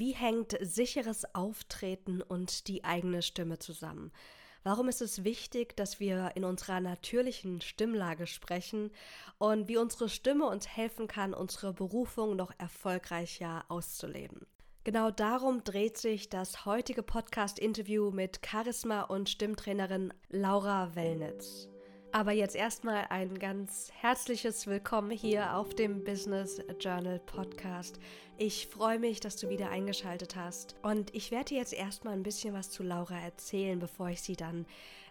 Wie hängt sicheres Auftreten und die eigene Stimme zusammen? Warum ist es wichtig, dass wir in unserer natürlichen Stimmlage sprechen und wie unsere Stimme uns helfen kann, unsere Berufung noch erfolgreicher auszuleben? Genau darum dreht sich das heutige Podcast-Interview mit Charisma- und Stimmtrainerin Laura Wellnitz. Aber jetzt erstmal ein ganz herzliches Willkommen hier auf dem Business Journal Podcast. Ich freue mich, dass du wieder eingeschaltet hast. Und ich werde dir jetzt erstmal ein bisschen was zu Laura erzählen, bevor ich sie dann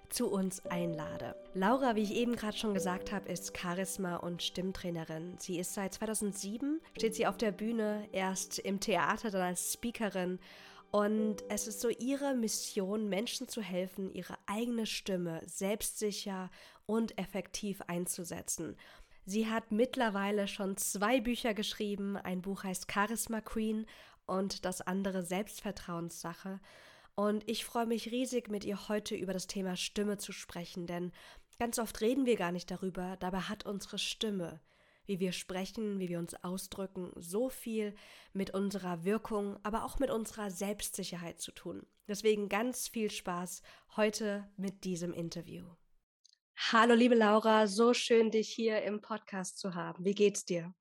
zu uns einlade. Laura, wie ich eben gerade schon gesagt habe, ist Charisma- und Stimmtrainerin. Sie ist seit 2007, steht sie auf der Bühne, erst im Theater, dann als Speakerin und es ist so ihre Mission, Menschen zu helfen, ihre eigene Stimme selbstsicher und effektiv einzusetzen. Sie hat mittlerweile schon zwei Bücher geschrieben. Ein Buch heißt Charisma Queen und das andere Selbstvertrauenssache. Und ich freue mich riesig, mit ihr heute über das Thema Stimme zu sprechen, denn ganz oft reden wir gar nicht darüber, dabei hat unsere Stimme wie wir sprechen, wie wir uns ausdrücken, so viel mit unserer Wirkung, aber auch mit unserer Selbstsicherheit zu tun. Deswegen ganz viel Spaß heute mit diesem Interview. Hallo, liebe Laura, so schön, dich hier im Podcast zu haben. Wie geht's dir?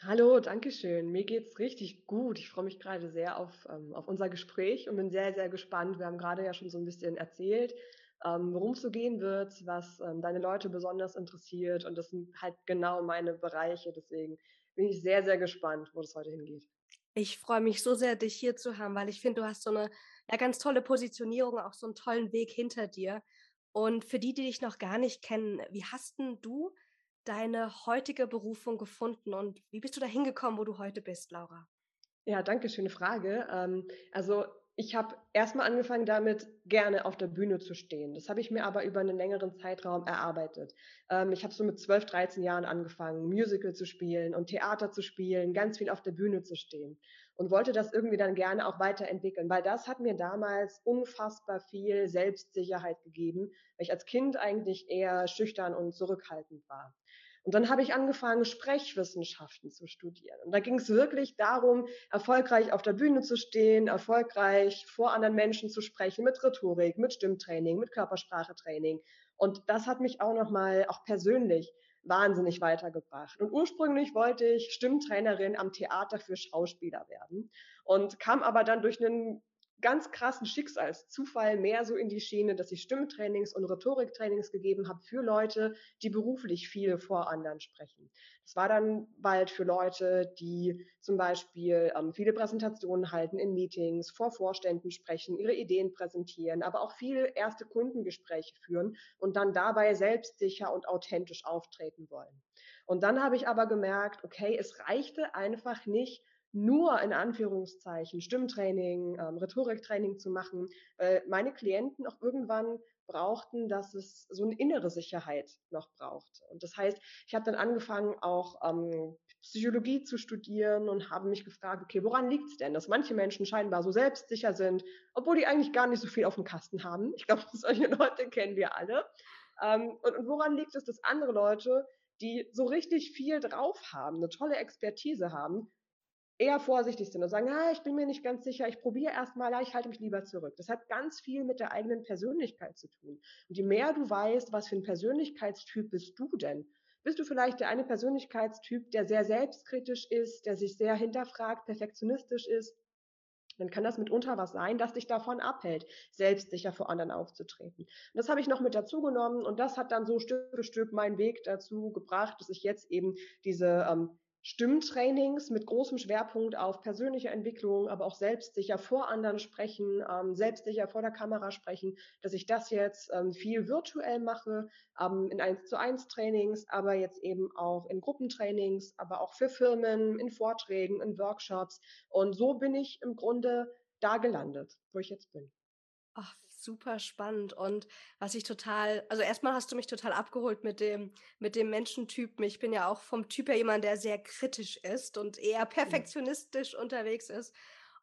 Hallo, danke schön. Mir geht's richtig gut. Ich freue mich gerade sehr auf, ähm, auf unser Gespräch und bin sehr, sehr gespannt. Wir haben gerade ja schon so ein bisschen erzählt, ähm, worum es so gehen wird, was ähm, deine Leute besonders interessiert. Und das sind halt genau meine Bereiche. Deswegen bin ich sehr, sehr gespannt, wo das heute hingeht. Ich freue mich so sehr, dich hier zu haben, weil ich finde, du hast so eine ja, ganz tolle Positionierung, auch so einen tollen Weg hinter dir. Und für die, die dich noch gar nicht kennen, wie hast denn du deine heutige Berufung gefunden und wie bist du da hingekommen, wo du heute bist, Laura? Ja, danke, schöne Frage. Ähm, also ich habe erstmal angefangen damit, gerne auf der Bühne zu stehen. Das habe ich mir aber über einen längeren Zeitraum erarbeitet. Ähm, ich habe so mit 12, 13 Jahren angefangen, Musical zu spielen und Theater zu spielen, ganz viel auf der Bühne zu stehen und wollte das irgendwie dann gerne auch weiterentwickeln, weil das hat mir damals unfassbar viel Selbstsicherheit gegeben, weil ich als Kind eigentlich eher schüchtern und zurückhaltend war. Und dann habe ich angefangen, Sprechwissenschaften zu studieren. Und da ging es wirklich darum, erfolgreich auf der Bühne zu stehen, erfolgreich vor anderen Menschen zu sprechen, mit Rhetorik, mit Stimmtraining, mit Körpersprachetraining. Und das hat mich auch nochmal, auch persönlich, wahnsinnig weitergebracht. Und ursprünglich wollte ich Stimmtrainerin am Theater für Schauspieler werden und kam aber dann durch einen ganz krassen Schicksalszufall mehr so in die Schiene, dass ich Stimmtrainings und Rhetoriktrainings gegeben habe für Leute, die beruflich viel vor anderen sprechen. Das war dann bald für Leute, die zum Beispiel ähm, viele Präsentationen halten in Meetings, vor Vorständen sprechen, ihre Ideen präsentieren, aber auch viel erste Kundengespräche führen und dann dabei selbstsicher und authentisch auftreten wollen. Und dann habe ich aber gemerkt, okay, es reichte einfach nicht, nur in Anführungszeichen Stimmtraining, ähm, Rhetoriktraining zu machen, weil meine Klienten auch irgendwann brauchten, dass es so eine innere Sicherheit noch braucht. Und das heißt, ich habe dann angefangen, auch ähm, Psychologie zu studieren und habe mich gefragt, okay, woran liegt es denn, dass manche Menschen scheinbar so selbstsicher sind, obwohl die eigentlich gar nicht so viel auf dem Kasten haben. Ich glaube, solche Leute kennen wir alle. Ähm, und, und woran liegt es, dass andere Leute, die so richtig viel drauf haben, eine tolle Expertise haben, eher vorsichtig sind und sagen, ah, ich bin mir nicht ganz sicher, ich probiere erstmal, ich halte mich lieber zurück. Das hat ganz viel mit der eigenen Persönlichkeit zu tun. Und je mehr du weißt, was für ein Persönlichkeitstyp bist du denn, bist du vielleicht der eine Persönlichkeitstyp, der sehr selbstkritisch ist, der sich sehr hinterfragt, perfektionistisch ist, dann kann das mitunter was sein, das dich davon abhält, selbstsicher vor anderen aufzutreten. Und das habe ich noch mit dazu genommen und das hat dann so Stück für Stück meinen Weg dazu gebracht, dass ich jetzt eben diese ähm, Stimmtrainings mit großem Schwerpunkt auf persönliche Entwicklung, aber auch selbstsicher vor anderen sprechen, ähm, selbstsicher vor der Kamera sprechen, dass ich das jetzt ähm, viel virtuell mache, ähm, in 1 zu 1 Trainings, aber jetzt eben auch in Gruppentrainings, aber auch für Firmen, in Vorträgen, in Workshops. Und so bin ich im Grunde da gelandet, wo ich jetzt bin. Ach, super spannend und was ich total, also erstmal hast du mich total abgeholt mit dem, mit dem Menschentypen. Ich bin ja auch vom Typ her jemand, der sehr kritisch ist und eher perfektionistisch ja. unterwegs ist.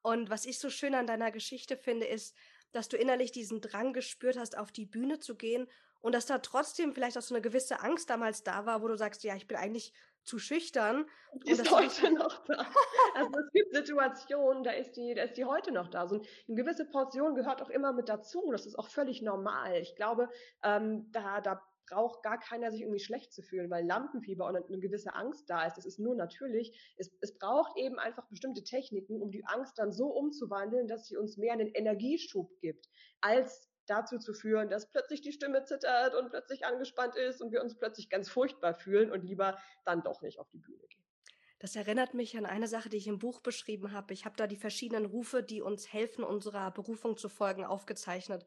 Und was ich so schön an deiner Geschichte finde, ist, dass du innerlich diesen Drang gespürt hast, auf die Bühne zu gehen und dass da trotzdem vielleicht auch so eine gewisse Angst damals da war, wo du sagst, ja, ich bin eigentlich zu schüchtern. Die ist heute noch da. Also es gibt Situationen, da ist die, da ist die heute noch da. So eine gewisse Portion gehört auch immer mit dazu. Das ist auch völlig normal. Ich glaube, ähm, da, da braucht gar keiner sich irgendwie schlecht zu fühlen, weil Lampenfieber und eine gewisse Angst da ist. Das ist nur natürlich. Es, es braucht eben einfach bestimmte Techniken, um die Angst dann so umzuwandeln, dass sie uns mehr einen Energieschub gibt, als dazu zu führen, dass plötzlich die Stimme zittert und plötzlich angespannt ist und wir uns plötzlich ganz furchtbar fühlen und lieber dann doch nicht auf die Bühne gehen. Das erinnert mich an eine Sache, die ich im Buch beschrieben habe. Ich habe da die verschiedenen Rufe, die uns helfen, unserer Berufung zu folgen, aufgezeichnet.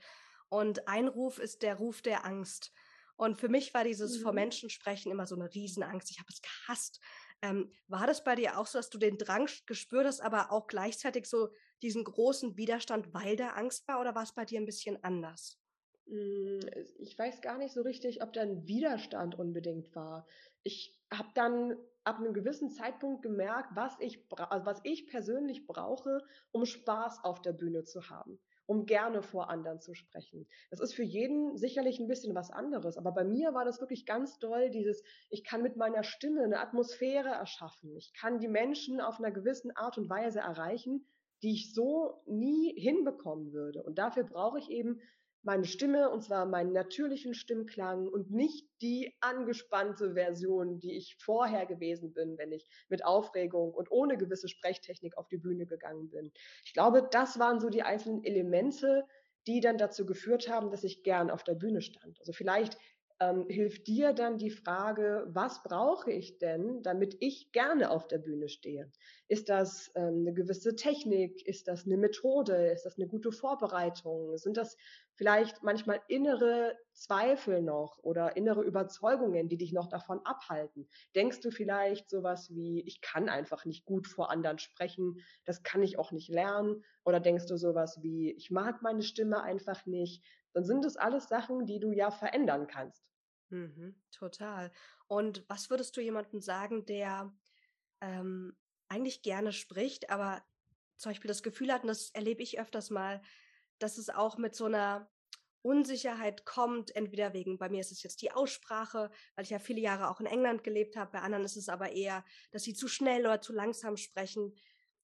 Und ein Ruf ist der Ruf der Angst. Und für mich war dieses mhm. vor Menschen sprechen immer so eine Riesenangst. Ich habe es gehasst. Ähm, war das bei dir auch so, dass du den Drang gespürt hast, aber auch gleichzeitig so diesen großen Widerstand, weil da Angst war, oder war es bei dir ein bisschen anders? Hm, ich weiß gar nicht so richtig, ob da ein Widerstand unbedingt war. Ich habe dann ab einem gewissen Zeitpunkt gemerkt, was ich, also was ich persönlich brauche, um Spaß auf der Bühne zu haben um gerne vor anderen zu sprechen. Das ist für jeden sicherlich ein bisschen was anderes, aber bei mir war das wirklich ganz doll, dieses, ich kann mit meiner Stimme eine Atmosphäre erschaffen. Ich kann die Menschen auf einer gewissen Art und Weise erreichen, die ich so nie hinbekommen würde. Und dafür brauche ich eben meine Stimme und zwar meinen natürlichen Stimmklang und nicht die angespannte Version, die ich vorher gewesen bin, wenn ich mit Aufregung und ohne gewisse Sprechtechnik auf die Bühne gegangen bin. Ich glaube, das waren so die einzelnen Elemente, die dann dazu geführt haben, dass ich gern auf der Bühne stand. Also vielleicht ähm, hilft dir dann die Frage, was brauche ich denn, damit ich gerne auf der Bühne stehe? Ist das ähm, eine gewisse Technik? Ist das eine Methode? Ist das eine gute Vorbereitung? Sind das vielleicht manchmal innere Zweifel noch oder innere Überzeugungen, die dich noch davon abhalten? Denkst du vielleicht sowas wie, ich kann einfach nicht gut vor anderen sprechen, das kann ich auch nicht lernen? Oder denkst du sowas wie, ich mag meine Stimme einfach nicht? Dann sind es alles Sachen, die du ja verändern kannst. Mhm, total. Und was würdest du jemandem sagen, der ähm, eigentlich gerne spricht, aber zum Beispiel das Gefühl hat, und das erlebe ich öfters mal, dass es auch mit so einer Unsicherheit kommt, entweder wegen, bei mir ist es jetzt die Aussprache, weil ich ja viele Jahre auch in England gelebt habe, bei anderen ist es aber eher, dass sie zu schnell oder zu langsam sprechen.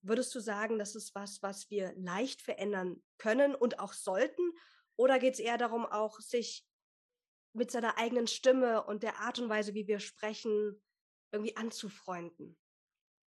Würdest du sagen, das ist was, was wir leicht verändern können und auch sollten? Oder geht es eher darum, auch sich mit seiner eigenen Stimme und der Art und Weise, wie wir sprechen, irgendwie anzufreunden.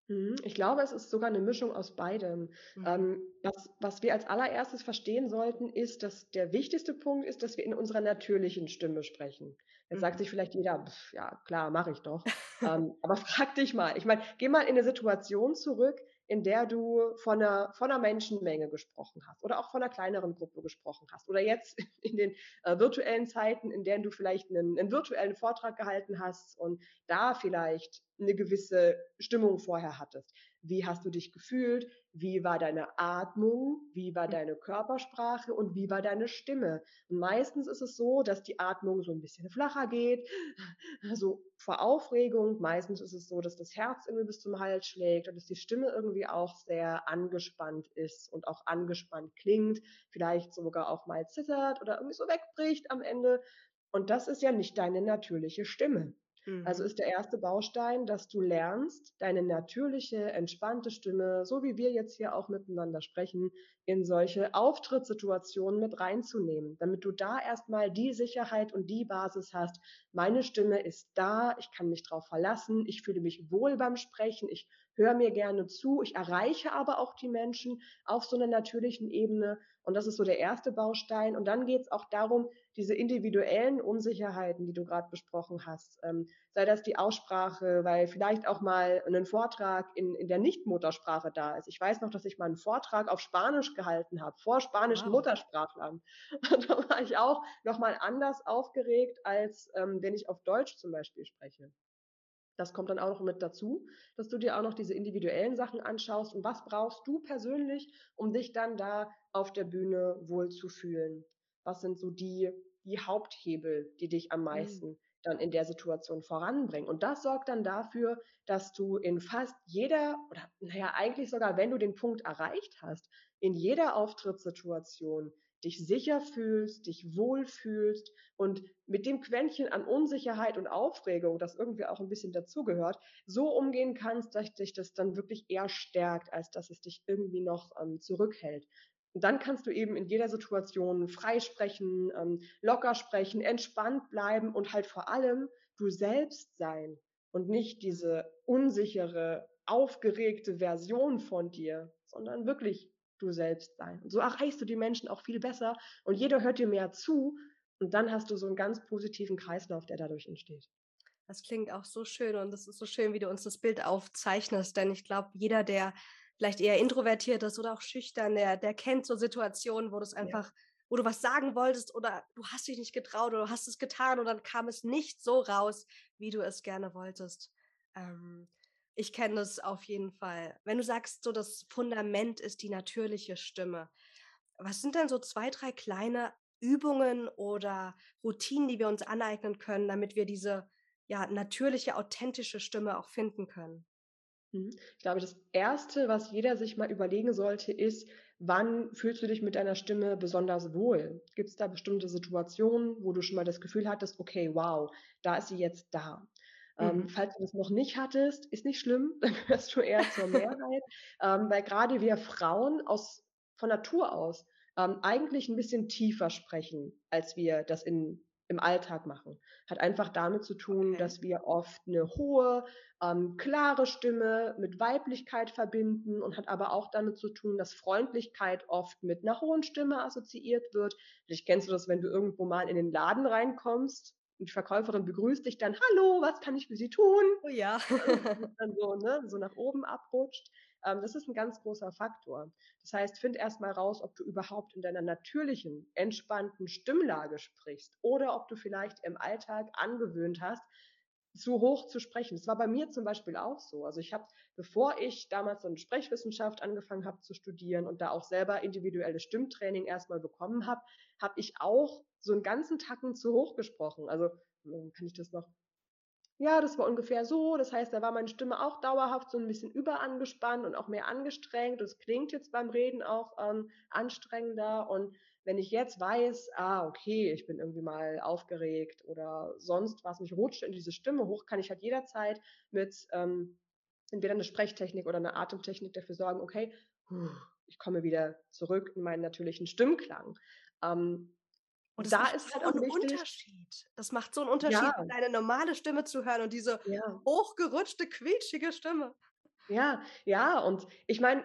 Mhm, ich glaube, es ist sogar eine Mischung aus beidem. Mhm. Ähm, was, was wir als allererstes verstehen sollten, ist, dass der wichtigste Punkt ist, dass wir in unserer natürlichen Stimme sprechen. Jetzt mhm. sagt sich vielleicht jeder, pf, ja klar, mache ich doch. ähm, aber frag dich mal. Ich meine, geh mal in eine Situation zurück, in der du von einer, von einer Menschenmenge gesprochen hast oder auch von einer kleineren Gruppe gesprochen hast oder jetzt in den äh, virtuellen Zeiten, in denen du vielleicht einen, einen virtuellen Vortrag gehalten hast und da vielleicht eine gewisse Stimmung vorher hattest. Wie hast du dich gefühlt? Wie war deine Atmung? Wie war hm. deine Körpersprache? Und wie war deine Stimme? Und meistens ist es so, dass die Atmung so ein bisschen flacher geht, so vor Aufregung. Meistens ist es so, dass das Herz irgendwie bis zum Hals schlägt und dass die Stimme irgendwie auch sehr angespannt ist und auch angespannt klingt. Vielleicht sogar auch mal zittert oder irgendwie so wegbricht am Ende. Und das ist ja nicht deine natürliche Stimme. Also mhm. Also ist der erste Baustein, dass du lernst, deine natürliche, entspannte Stimme, so wie wir jetzt hier auch miteinander sprechen, in solche Auftrittssituationen mit reinzunehmen, damit du da erstmal die Sicherheit und die Basis hast. Meine Stimme ist da, ich kann mich drauf verlassen, ich fühle mich wohl beim Sprechen, ich höre mir gerne zu, ich erreiche aber auch die Menschen auf so einer natürlichen Ebene. Und das ist so der erste Baustein. Und dann geht es auch darum, diese individuellen Unsicherheiten, die du gerade besprochen hast, ähm, sei das die Aussprache, weil vielleicht auch mal ein Vortrag in, in der Nichtmuttersprache da ist. Ich weiß noch, dass ich mal einen Vortrag auf Spanisch gehalten habe, vor spanischen wow. Muttersprachlern. Und da war ich auch nochmal anders aufgeregt, als ähm, wenn ich auf Deutsch zum Beispiel spreche. Das kommt dann auch noch mit dazu, dass du dir auch noch diese individuellen Sachen anschaust und was brauchst du persönlich, um dich dann da auf der Bühne wohl zu fühlen. Was sind so die, die Haupthebel, die dich am mhm. meisten mhm. dann in der Situation voranbringen? Und das sorgt dann dafür, dass du in fast jeder, oder naja, eigentlich sogar, wenn du den Punkt erreicht hast, in jeder Auftrittssituation dich sicher fühlst, dich wohlfühlst und mit dem Quäntchen an Unsicherheit und Aufregung, das irgendwie auch ein bisschen dazugehört, so umgehen kannst, dass dich das dann wirklich eher stärkt, als dass es dich irgendwie noch ähm, zurückhält. Und dann kannst du eben in jeder Situation frei sprechen, ähm, locker sprechen, entspannt bleiben und halt vor allem du selbst sein und nicht diese unsichere, aufgeregte Version von dir, sondern wirklich du selbst sein. Und so erreichst du die Menschen auch viel besser und jeder hört dir mehr zu und dann hast du so einen ganz positiven Kreislauf, der dadurch entsteht. Das klingt auch so schön und es ist so schön, wie du uns das Bild aufzeichnest, denn ich glaube, jeder, der vielleicht eher introvertiert ist oder auch schüchtern, der, der kennt so Situationen, wo du es einfach, ja. wo du was sagen wolltest oder du hast dich nicht getraut oder du hast es getan und dann kam es nicht so raus, wie du es gerne wolltest. Ähm, ich kenne das auf jeden Fall. Wenn du sagst, so das Fundament ist die natürliche Stimme, was sind denn so zwei, drei kleine Übungen oder Routinen, die wir uns aneignen können, damit wir diese ja, natürliche, authentische Stimme auch finden können? Mhm. Ich glaube, das Erste, was jeder sich mal überlegen sollte, ist, wann fühlst du dich mit deiner Stimme besonders wohl? Gibt es da bestimmte Situationen, wo du schon mal das Gefühl hattest, okay, wow, da ist sie jetzt da? Ähm, mhm. falls du das noch nicht hattest, ist nicht schlimm, dann gehörst du eher zur Mehrheit, ähm, weil gerade wir Frauen aus, von Natur aus ähm, eigentlich ein bisschen tiefer sprechen, als wir das in im Alltag machen. Hat einfach damit zu tun, okay. dass wir oft eine hohe, ähm, klare Stimme mit Weiblichkeit verbinden und hat aber auch damit zu tun, dass Freundlichkeit oft mit einer hohen Stimme assoziiert wird. Vielleicht kennst du das, wenn du irgendwo mal in den Laden reinkommst und die Verkäuferin begrüßt dich dann, hallo, was kann ich für Sie tun? Oh ja. dann so, ne, so nach oben abrutscht. Ähm, das ist ein ganz großer Faktor. Das heißt, find erst mal raus, ob du überhaupt in deiner natürlichen, entspannten Stimmlage sprichst oder ob du vielleicht im Alltag angewöhnt hast, zu hoch zu sprechen. Das war bei mir zum Beispiel auch so. Also ich habe, bevor ich damals eine Sprechwissenschaft angefangen habe zu studieren und da auch selber individuelles Stimmtraining erstmal bekommen habe, habe ich auch so einen ganzen Tacken zu hoch gesprochen. Also hm, kann ich das noch ja, das war ungefähr so. Das heißt, da war meine Stimme auch dauerhaft so ein bisschen überangespannt und auch mehr angestrengt. Das klingt jetzt beim Reden auch ähm, anstrengender. Und wenn ich jetzt weiß, ah, okay, ich bin irgendwie mal aufgeregt oder sonst was, mich rutscht in diese Stimme hoch, kann ich halt jederzeit mit ähm, entweder eine Sprechtechnik oder eine Atemtechnik dafür sorgen, okay, ich komme wieder zurück in meinen natürlichen Stimmklang. Ähm, und da ist halt so ein Unterschied. Das macht so einen Unterschied, ja. deine normale Stimme zu hören und diese ja. hochgerutschte, quietschige Stimme. Ja, ja, und ich meine,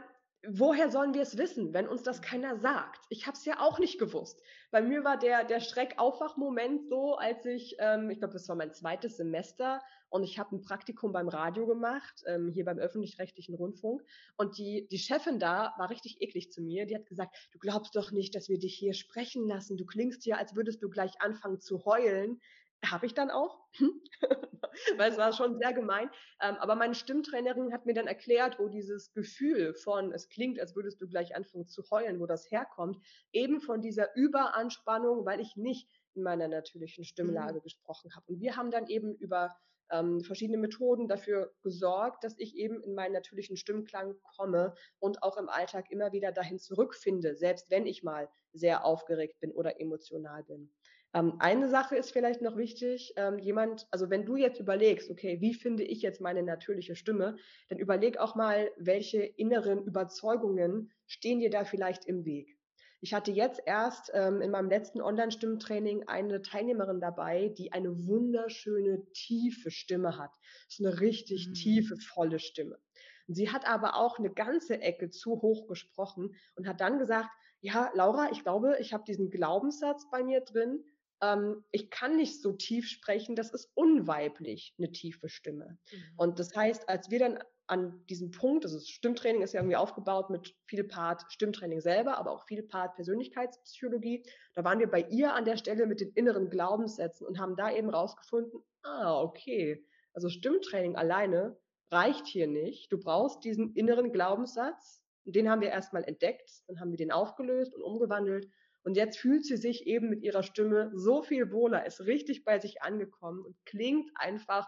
woher sollen wir es wissen, wenn uns das keiner sagt? Ich habe es ja auch nicht gewusst. Bei mir war der, der Schreckaufwachmoment so, als ich, ähm, ich glaube, das war mein zweites Semester und ich habe ein Praktikum beim Radio gemacht, ähm, hier beim öffentlich-rechtlichen Rundfunk. Und die, die Chefin da war richtig eklig zu mir. Die hat gesagt, du glaubst doch nicht, dass wir dich hier sprechen lassen. Du klingst hier, als würdest du gleich anfangen zu heulen. Habe ich dann auch, weil es war schon sehr gemein. Ähm, aber meine Stimmtrainerin hat mir dann erklärt, wo dieses Gefühl von, es klingt, als würdest du gleich anfangen zu heulen, wo das herkommt. Eben von dieser Überanspannung, weil ich nicht in meiner natürlichen Stimmlage mhm. gesprochen habe. Und wir haben dann eben über ähm, verschiedene Methoden dafür gesorgt, dass ich eben in meinen natürlichen Stimmklang komme und auch im Alltag immer wieder dahin zurückfinde, selbst wenn ich mal sehr aufgeregt bin oder emotional bin. Ähm, eine Sache ist vielleicht noch wichtig, ähm, jemand, also wenn du jetzt überlegst, okay, wie finde ich jetzt meine natürliche Stimme, dann überleg auch mal, welche inneren Überzeugungen stehen dir da vielleicht im Weg. Ich hatte jetzt erst ähm, in meinem letzten Online-Stimmtraining eine Teilnehmerin dabei, die eine wunderschöne, tiefe Stimme hat. Das ist eine richtig mhm. tiefe, volle Stimme. Und sie hat aber auch eine ganze Ecke zu hoch gesprochen und hat dann gesagt, ja, Laura, ich glaube, ich habe diesen Glaubenssatz bei mir drin, ähm, ich kann nicht so tief sprechen, das ist unweiblich, eine tiefe Stimme. Mhm. Und das heißt, als wir dann an diesem Punkt, also das Stimmtraining ist ja irgendwie aufgebaut mit viel Part Stimmtraining selber, aber auch viel Part Persönlichkeitspsychologie. Da waren wir bei ihr an der Stelle mit den inneren Glaubenssätzen und haben da eben rausgefunden, ah, okay, also Stimmtraining alleine reicht hier nicht. Du brauchst diesen inneren Glaubenssatz. Den haben wir erstmal entdeckt, dann haben wir den aufgelöst und umgewandelt. Und jetzt fühlt sie sich eben mit ihrer Stimme so viel wohler, ist richtig bei sich angekommen und klingt einfach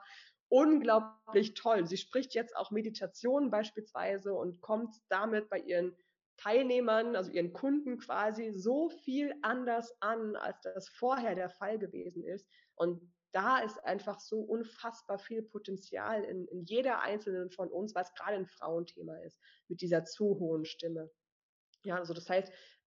unglaublich toll. Sie spricht jetzt auch Meditation beispielsweise und kommt damit bei ihren Teilnehmern, also ihren Kunden quasi, so viel anders an, als das vorher der Fall gewesen ist. Und da ist einfach so unfassbar viel Potenzial in, in jeder einzelnen von uns, was gerade ein Frauenthema ist, mit dieser zu hohen Stimme. Ja, also das heißt,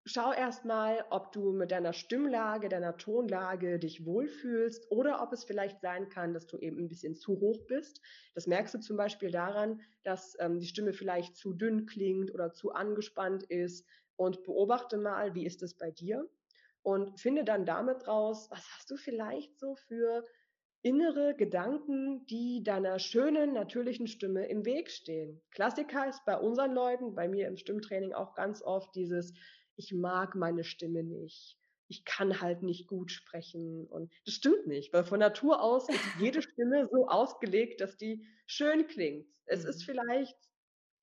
schau erstmal, ob du mit deiner Stimmlage, deiner Tonlage dich wohlfühlst oder ob es vielleicht sein kann, dass du eben ein bisschen zu hoch bist. Das merkst du zum Beispiel daran, dass ähm, die Stimme vielleicht zu dünn klingt oder zu angespannt ist und beobachte mal, wie ist es bei dir und finde dann damit raus, was hast du vielleicht so für innere Gedanken, die deiner schönen, natürlichen Stimme im Weg stehen. Klassiker ist bei unseren Leuten, bei mir im Stimmtraining auch ganz oft dieses, ich mag meine Stimme nicht. Ich kann halt nicht gut sprechen. Und das stimmt nicht, weil von Natur aus ist jede Stimme so ausgelegt, dass die schön klingt. Es mhm. ist vielleicht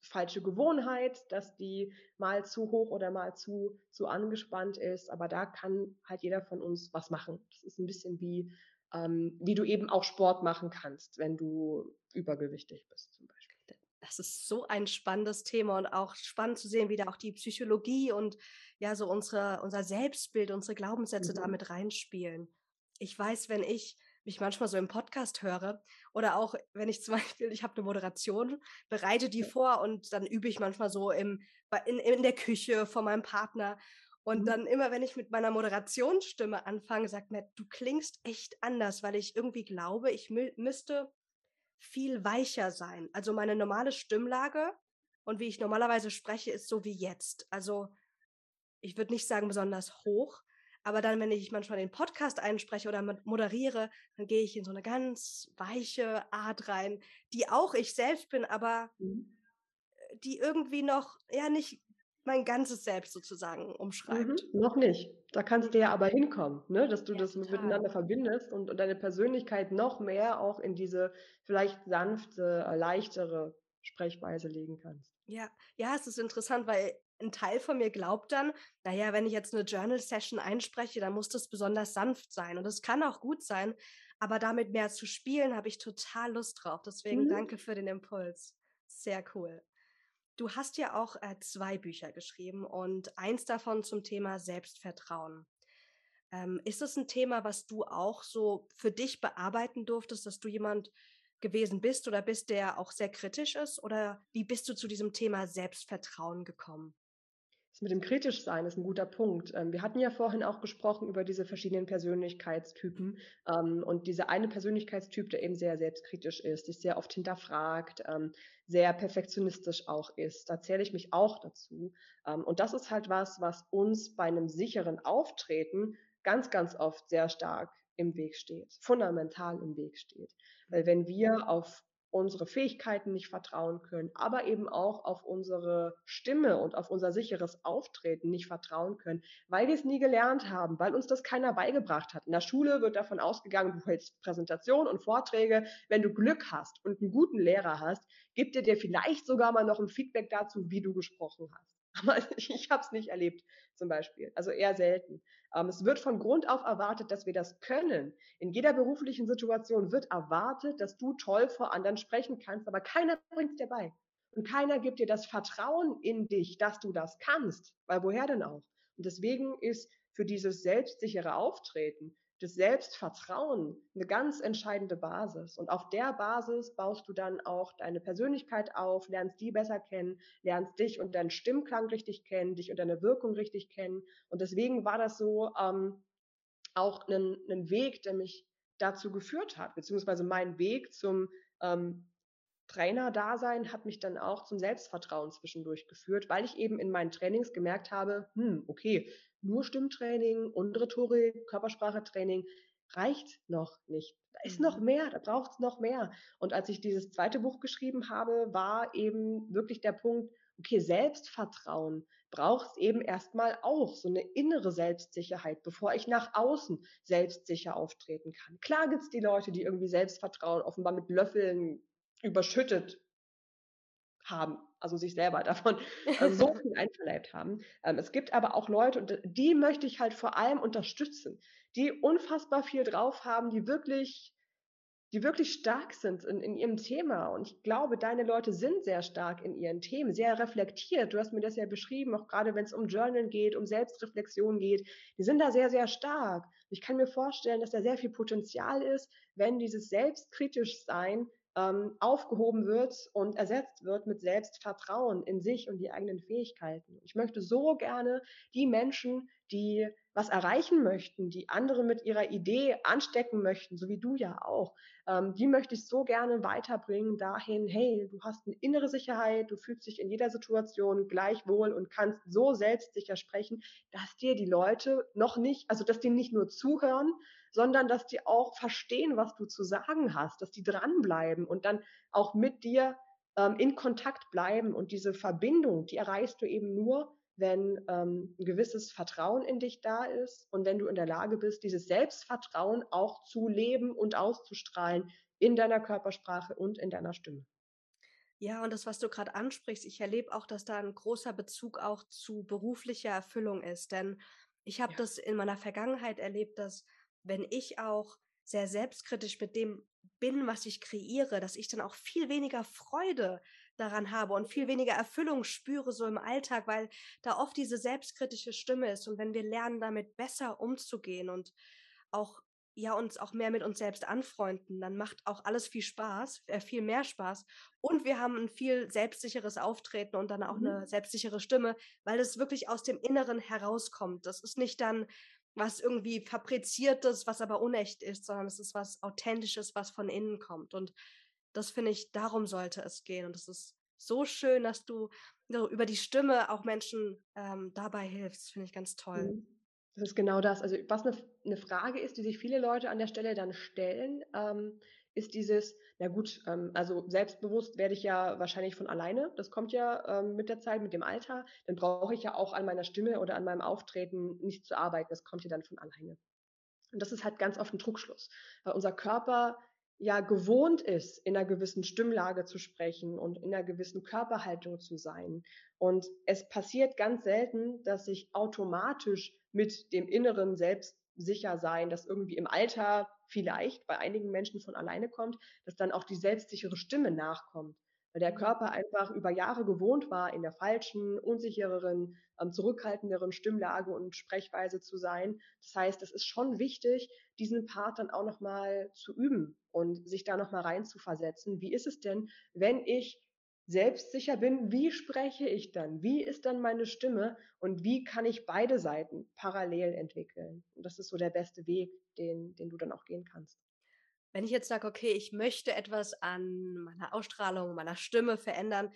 falsche Gewohnheit, dass die mal zu hoch oder mal zu, zu angespannt ist. Aber da kann halt jeder von uns was machen. Das ist ein bisschen wie, ähm, wie du eben auch Sport machen kannst, wenn du übergewichtig bist zum Beispiel. Das ist so ein spannendes Thema und auch spannend zu sehen, wie da auch die Psychologie und ja, so unsere, unser Selbstbild, unsere Glaubenssätze mhm. damit reinspielen. Ich weiß, wenn ich mich manchmal so im Podcast höre oder auch wenn ich zum Beispiel, ich habe eine Moderation, bereite die vor und dann übe ich manchmal so im, in, in der Küche vor meinem Partner und mhm. dann immer, wenn ich mit meiner Moderationsstimme anfange, sagt mir, du klingst echt anders, weil ich irgendwie glaube, ich mü müsste viel weicher sein. Also meine normale Stimmlage und wie ich normalerweise spreche, ist so wie jetzt. Also ich würde nicht sagen besonders hoch, aber dann, wenn ich manchmal den Podcast einspreche oder moderiere, dann gehe ich in so eine ganz weiche Art rein, die auch ich selbst bin, aber mhm. die irgendwie noch, ja, nicht mein ganzes Selbst sozusagen umschreibt. Mhm, noch nicht. Da kannst du ja aber hinkommen, ne? dass du ja, das total. miteinander verbindest und, und, deine Persönlichkeit noch mehr auch in diese vielleicht sanfte, leichtere Sprechweise legen kannst. Ja, ja, es ist interessant, weil ein Teil von mir glaubt dann, naja, wenn ich jetzt eine Journal-Session einspreche, dann muss das besonders sanft sein. Und es kann auch gut sein, aber damit mehr zu spielen, habe ich total Lust drauf. Deswegen mhm. danke für den Impuls. Sehr cool. Du hast ja auch äh, zwei Bücher geschrieben und eins davon zum Thema Selbstvertrauen. Ähm, ist es ein Thema, was du auch so für dich bearbeiten durftest, dass du jemand gewesen bist oder bist, der auch sehr kritisch ist? Oder wie bist du zu diesem Thema Selbstvertrauen gekommen? Das mit dem Kritischsein ist ein guter Punkt. Ähm, wir hatten ja vorhin auch gesprochen über diese verschiedenen Persönlichkeitstypen ähm, und dieser eine Persönlichkeitstyp, der eben sehr selbstkritisch ist, sich sehr oft hinterfragt, ähm, sehr perfektionistisch auch ist. Da zähle ich mich auch dazu. Und das ist halt was, was uns bei einem sicheren Auftreten ganz, ganz oft sehr stark im Weg steht, fundamental im Weg steht. Weil wenn wir auf unsere Fähigkeiten nicht vertrauen können, aber eben auch auf unsere Stimme und auf unser sicheres Auftreten nicht vertrauen können, weil wir es nie gelernt haben, weil uns das keiner beigebracht hat. In der Schule wird davon ausgegangen, du hältst Präsentationen und Vorträge. Wenn du Glück hast und einen guten Lehrer hast, gibt er dir vielleicht sogar mal noch ein Feedback dazu, wie du gesprochen hast. Aber ich habe es nicht erlebt, zum Beispiel. Also eher selten. Ähm, es wird von Grund auf erwartet, dass wir das können. In jeder beruflichen Situation wird erwartet, dass du toll vor anderen sprechen kannst, aber keiner bringt es dir bei. Und keiner gibt dir das Vertrauen in dich, dass du das kannst. Weil woher denn auch? Und deswegen ist für dieses selbstsichere Auftreten das Selbstvertrauen eine ganz entscheidende Basis. Und auf der Basis baust du dann auch deine Persönlichkeit auf, lernst die besser kennen, lernst dich und deinen Stimmklang richtig kennen, dich und deine Wirkung richtig kennen. Und deswegen war das so ähm, auch ein, ein Weg, der mich dazu geführt hat, beziehungsweise mein Weg zum ähm, Trainer-Dasein hat mich dann auch zum Selbstvertrauen zwischendurch geführt, weil ich eben in meinen Trainings gemerkt habe, hm, okay, nur Stimmtraining und Rhetorik, Körpersprachetraining reicht noch nicht. Da ist noch mhm. mehr, da braucht es noch mehr. Und als ich dieses zweite Buch geschrieben habe, war eben wirklich der Punkt, okay, Selbstvertrauen braucht es eben erstmal auch, so eine innere Selbstsicherheit, bevor ich nach außen selbstsicher auftreten kann. Klar gibt es die Leute, die irgendwie Selbstvertrauen offenbar mit Löffeln überschüttet haben, also sich selber davon äh, so viel einverleibt haben. Ähm, es gibt aber auch Leute, und die möchte ich halt vor allem unterstützen, die unfassbar viel drauf haben, die wirklich die wirklich stark sind in, in ihrem Thema. Und ich glaube, deine Leute sind sehr stark in ihren Themen, sehr reflektiert. Du hast mir das ja beschrieben, auch gerade wenn es um Journal geht, um Selbstreflexion geht. Die sind da sehr, sehr stark. Ich kann mir vorstellen, dass da sehr viel Potenzial ist, wenn dieses selbstkritisch Sein ähm, aufgehoben wird und ersetzt wird mit Selbstvertrauen in sich und die eigenen Fähigkeiten. Ich möchte so gerne die Menschen, die was erreichen möchten, die andere mit ihrer Idee anstecken möchten, so wie du ja auch, ähm, die möchte ich so gerne weiterbringen dahin, hey, du hast eine innere Sicherheit, du fühlst dich in jeder Situation gleichwohl und kannst so selbstsicher sprechen, dass dir die Leute noch nicht, also dass die nicht nur zuhören, sondern dass die auch verstehen, was du zu sagen hast, dass die dranbleiben und dann auch mit dir ähm, in Kontakt bleiben. Und diese Verbindung, die erreichst du eben nur, wenn ähm, ein gewisses Vertrauen in dich da ist und wenn du in der Lage bist, dieses Selbstvertrauen auch zu leben und auszustrahlen in deiner Körpersprache und in deiner Stimme. Ja, und das, was du gerade ansprichst, ich erlebe auch, dass da ein großer Bezug auch zu beruflicher Erfüllung ist. Denn ich habe ja. das in meiner Vergangenheit erlebt, dass wenn ich auch sehr selbstkritisch mit dem bin, was ich kreiere, dass ich dann auch viel weniger Freude daran habe und viel weniger Erfüllung spüre so im Alltag, weil da oft diese selbstkritische Stimme ist und wenn wir lernen, damit besser umzugehen und auch ja uns auch mehr mit uns selbst anfreunden, dann macht auch alles viel Spaß, äh, viel mehr Spaß und wir haben ein viel selbstsicheres Auftreten und dann auch mhm. eine selbstsichere Stimme, weil es wirklich aus dem Inneren herauskommt. Das ist nicht dann was irgendwie fabriziertes, was aber unecht ist, sondern es ist was authentisches, was von innen kommt. Und das finde ich, darum sollte es gehen. Und es ist so schön, dass du über die Stimme auch Menschen ähm, dabei hilfst. Finde ich ganz toll. Mhm. Das ist genau das. Also was eine, eine, Frage ist, die sich viele Leute an der Stelle dann stellen, ähm, ist dieses, na gut, ähm, also selbstbewusst werde ich ja wahrscheinlich von alleine. Das kommt ja ähm, mit der Zeit, mit dem Alter. Dann brauche ich ja auch an meiner Stimme oder an meinem Auftreten nicht zu arbeiten. Das kommt ja dann von alleine. Und das ist halt ganz oft ein Druckschluss, weil unser Körper ja gewohnt ist, in einer gewissen Stimmlage zu sprechen und in einer gewissen Körperhaltung zu sein. Und es passiert ganz selten, dass ich automatisch mit dem inneren Selbstsichersein, das irgendwie im Alter vielleicht bei einigen Menschen von alleine kommt, dass dann auch die selbstsichere Stimme nachkommt. Weil der mhm. Körper einfach über Jahre gewohnt war, in der falschen, unsichereren, ähm, zurückhaltenderen Stimmlage und Sprechweise zu sein. Das heißt, es ist schon wichtig, diesen Part dann auch nochmal zu üben und sich da nochmal rein zu versetzen. Wie ist es denn, wenn ich selbstsicher bin, wie spreche ich dann? Wie ist dann meine Stimme? Und wie kann ich beide Seiten parallel entwickeln? Und das ist so der beste Weg, den, den du dann auch gehen kannst. Wenn ich jetzt sage, okay, ich möchte etwas an meiner Ausstrahlung, meiner Stimme verändern,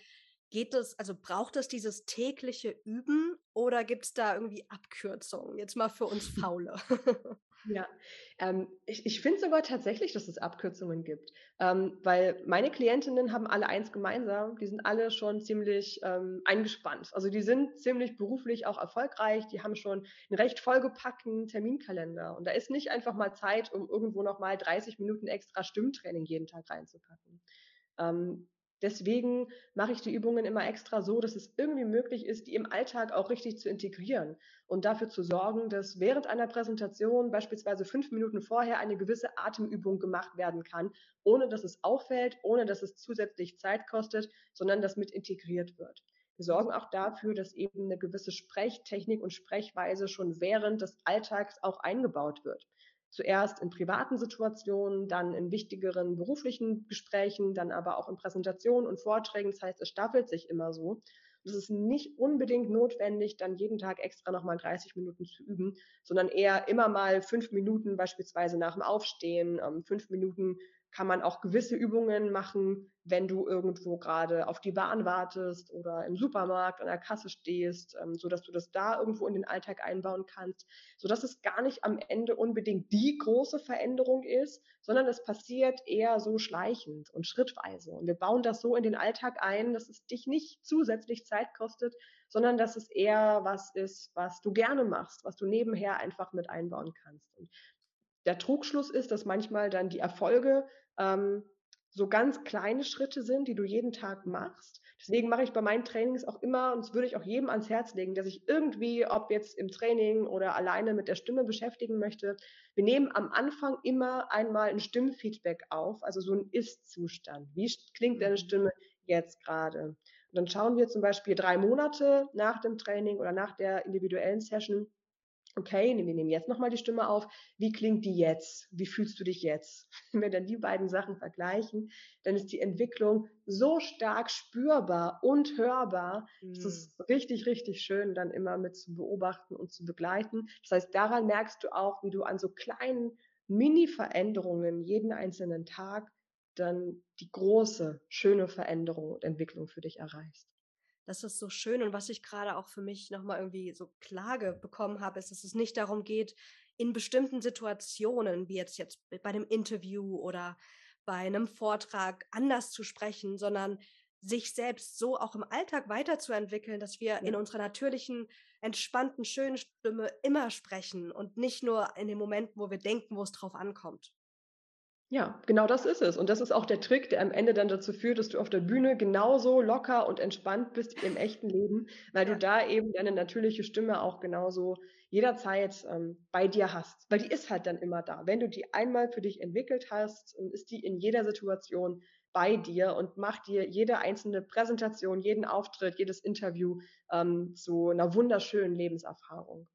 geht es, also braucht es dieses tägliche Üben oder gibt es da irgendwie Abkürzungen? Jetzt mal für uns Faule. Ja, ähm, ich, ich finde sogar tatsächlich, dass es Abkürzungen gibt, ähm, weil meine Klientinnen haben alle eins gemeinsam, die sind alle schon ziemlich ähm, eingespannt. Also die sind ziemlich beruflich auch erfolgreich, die haben schon einen recht vollgepackten Terminkalender und da ist nicht einfach mal Zeit, um irgendwo nochmal 30 Minuten extra Stimmtraining jeden Tag reinzupacken. Ähm, Deswegen mache ich die Übungen immer extra so, dass es irgendwie möglich ist, die im Alltag auch richtig zu integrieren und dafür zu sorgen, dass während einer Präsentation beispielsweise fünf Minuten vorher eine gewisse Atemübung gemacht werden kann, ohne dass es auffällt, ohne dass es zusätzlich Zeit kostet, sondern das mit integriert wird. Wir sorgen auch dafür, dass eben eine gewisse Sprechtechnik und Sprechweise schon während des Alltags auch eingebaut wird. Zuerst in privaten Situationen, dann in wichtigeren beruflichen Gesprächen, dann aber auch in Präsentationen und Vorträgen. Das heißt, es staffelt sich immer so. Es ist nicht unbedingt notwendig, dann jeden Tag extra nochmal 30 Minuten zu üben, sondern eher immer mal fünf Minuten beispielsweise nach dem Aufstehen, ähm, fünf Minuten kann man auch gewisse Übungen machen, wenn du irgendwo gerade auf die Bahn wartest oder im Supermarkt an der Kasse stehst, ähm, so dass du das da irgendwo in den Alltag einbauen kannst, so dass es gar nicht am Ende unbedingt die große Veränderung ist, sondern es passiert eher so schleichend und schrittweise. Und wir bauen das so in den Alltag ein, dass es dich nicht zusätzlich Zeit kostet, sondern dass es eher was ist, was du gerne machst, was du nebenher einfach mit einbauen kannst. Und der Trugschluss ist, dass manchmal dann die Erfolge ähm, so ganz kleine Schritte sind, die du jeden Tag machst. Deswegen mache ich bei meinen Trainings auch immer, und das würde ich auch jedem ans Herz legen, der sich irgendwie, ob jetzt im Training oder alleine mit der Stimme beschäftigen möchte, wir nehmen am Anfang immer einmal ein Stimmfeedback auf, also so ein Ist-Zustand. Wie klingt deine mhm. Stimme jetzt gerade? Und dann schauen wir zum Beispiel drei Monate nach dem Training oder nach der individuellen Session, okay, wir nehmen jetzt nochmal die Stimme auf, wie klingt die jetzt? Wie fühlst du dich jetzt? Wenn wir dann die beiden Sachen vergleichen, dann ist die Entwicklung so stark spürbar und hörbar. Mhm. Es ist richtig, richtig schön, dann immer mit zu beobachten und zu begleiten. Das heißt, daran merkst du auch, wie du an so kleinen Mini-Veränderungen jeden einzelnen Tag dann die große, schöne Veränderung und Entwicklung für dich erreichst. Das ist so schön und was ich gerade auch für mich nochmal irgendwie so Klage bekommen habe, ist, dass es nicht darum geht, in bestimmten Situationen, wie jetzt jetzt bei einem Interview oder bei einem Vortrag anders zu sprechen, sondern sich selbst so auch im Alltag weiterzuentwickeln, dass wir ja. in unserer natürlichen, entspannten, schönen Stimme immer sprechen und nicht nur in den Momenten, wo wir denken, wo es drauf ankommt. Ja, genau das ist es. Und das ist auch der Trick, der am Ende dann dazu führt, dass du auf der Bühne genauso locker und entspannt bist wie im echten Leben, weil ja. du da eben deine natürliche Stimme auch genauso jederzeit ähm, bei dir hast. Weil die ist halt dann immer da. Wenn du die einmal für dich entwickelt hast, ist die in jeder Situation bei dir und macht dir jede einzelne Präsentation, jeden Auftritt, jedes Interview ähm, zu einer wunderschönen Lebenserfahrung.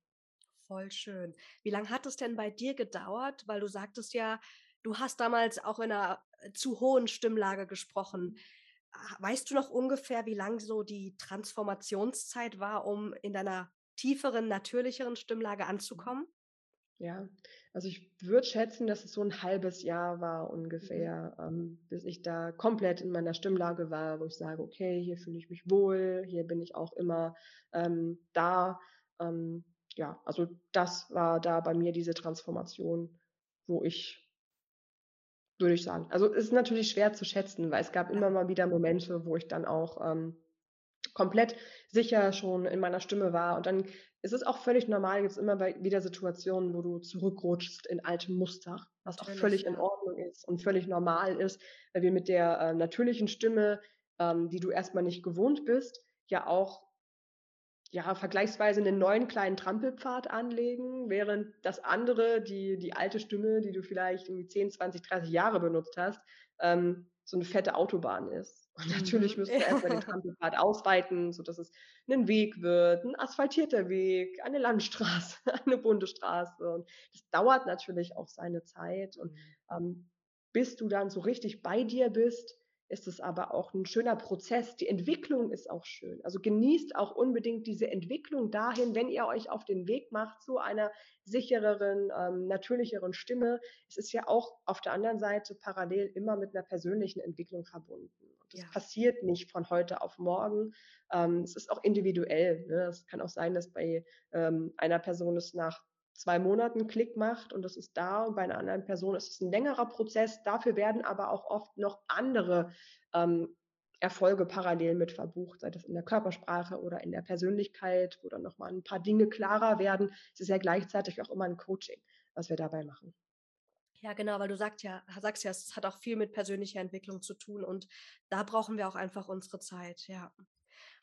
Voll schön. Wie lange hat es denn bei dir gedauert? Weil du sagtest ja, Du hast damals auch in einer äh, zu hohen Stimmlage gesprochen. Ah, weißt du noch ungefähr, wie lang so die Transformationszeit war, um in deiner tieferen, natürlicheren Stimmlage anzukommen? Ja, also ich würde schätzen, dass es so ein halbes Jahr war mhm. ungefähr, mhm. ähm, bis ich da komplett in meiner Stimmlage war, wo ich sage, okay, hier fühle ich mich wohl, hier bin ich auch immer ähm, da. Ähm, ja, also das war da bei mir diese Transformation, wo ich würde ich sagen. Also ist natürlich schwer zu schätzen, weil es gab immer mal wieder Momente, wo ich dann auch ähm, komplett sicher schon in meiner Stimme war. Und dann ist es auch völlig normal, gibt es immer wieder Situationen, wo du zurückrutschst in alte Muster, was auch völlig in Ordnung ist und völlig normal ist, weil wir mit der äh, natürlichen Stimme, ähm, die du erstmal nicht gewohnt bist, ja auch ja, vergleichsweise einen neuen kleinen Trampelpfad anlegen, während das andere, die, die alte Stimme, die du vielleicht irgendwie 10, 20, 30 Jahre benutzt hast, ähm, so eine fette Autobahn ist. Und natürlich mhm. müsst ihr erstmal den Trampelpfad ausweiten, sodass es ein Weg wird, ein asphaltierter Weg, eine Landstraße, eine bunte Straße. Und das dauert natürlich auch seine Zeit. Und mhm. ähm, bis du dann so richtig bei dir bist, ist es aber auch ein schöner Prozess. Die Entwicklung ist auch schön. Also genießt auch unbedingt diese Entwicklung dahin, wenn ihr euch auf den Weg macht zu einer sichereren, ähm, natürlicheren Stimme. Es ist ja auch auf der anderen Seite parallel immer mit einer persönlichen Entwicklung verbunden. Und das ja. passiert nicht von heute auf morgen. Ähm, es ist auch individuell. Ne? Es kann auch sein, dass bei ähm, einer Person es nach zwei Monaten Klick macht und das ist da und bei einer anderen Person ist es ein längerer Prozess. Dafür werden aber auch oft noch andere ähm, Erfolge parallel mit verbucht, sei das in der Körpersprache oder in der Persönlichkeit, wo dann nochmal ein paar Dinge klarer werden. Es ist ja gleichzeitig auch immer ein Coaching, was wir dabei machen. Ja, genau, weil du sagst ja, sagst ja, es hat auch viel mit persönlicher Entwicklung zu tun und da brauchen wir auch einfach unsere Zeit, ja.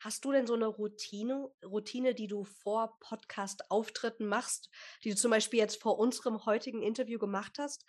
Hast du denn so eine Routine, Routine, die du vor Podcast-Auftritten machst, die du zum Beispiel jetzt vor unserem heutigen Interview gemacht hast?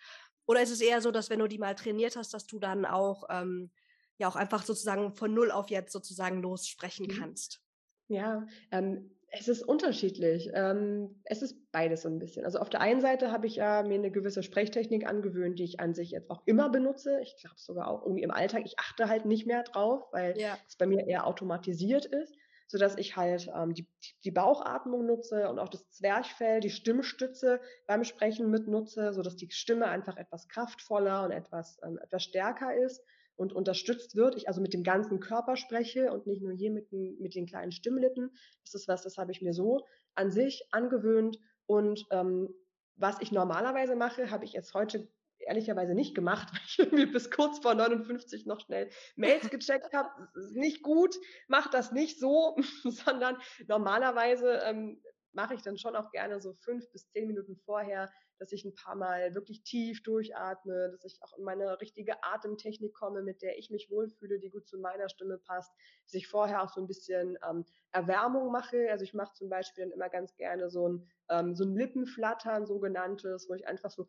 Oder ist es eher so, dass wenn du die mal trainiert hast, dass du dann auch ähm, ja auch einfach sozusagen von null auf jetzt sozusagen lossprechen mhm. kannst? Ja, ähm, es ist unterschiedlich. Ähm, es ist beides so ein bisschen. Also auf der einen Seite habe ich ja mir eine gewisse Sprechtechnik angewöhnt, die ich an sich jetzt auch immer benutze. Ich glaube sogar auch irgendwie im Alltag. Ich achte halt nicht mehr drauf, weil ja. es bei mir eher automatisiert ist, sodass ich halt ähm, die, die Bauchatmung nutze und auch das Zwerchfell, die Stimmstütze beim Sprechen mitnutze, sodass die Stimme einfach etwas kraftvoller und etwas, ähm, etwas stärker ist und unterstützt wird, ich also mit dem ganzen Körper spreche und nicht nur hier mit, mit den kleinen Stimmlippen. Das ist was, das habe ich mir so an sich angewöhnt. Und ähm, was ich normalerweise mache, habe ich jetzt heute ehrlicherweise nicht gemacht, weil ich irgendwie bis kurz vor 59 noch schnell Mails gecheckt habe. Nicht gut, mach das nicht so, sondern normalerweise ähm, mache ich dann schon auch gerne so fünf bis zehn Minuten vorher, dass ich ein paar Mal wirklich tief durchatme, dass ich auch in meine richtige Atemtechnik komme, mit der ich mich wohlfühle, die gut zu meiner Stimme passt, dass ich vorher auch so ein bisschen ähm, Erwärmung mache. Also ich mache zum Beispiel dann immer ganz gerne so ein, ähm, so ein Lippenflattern, sogenanntes, wo ich einfach so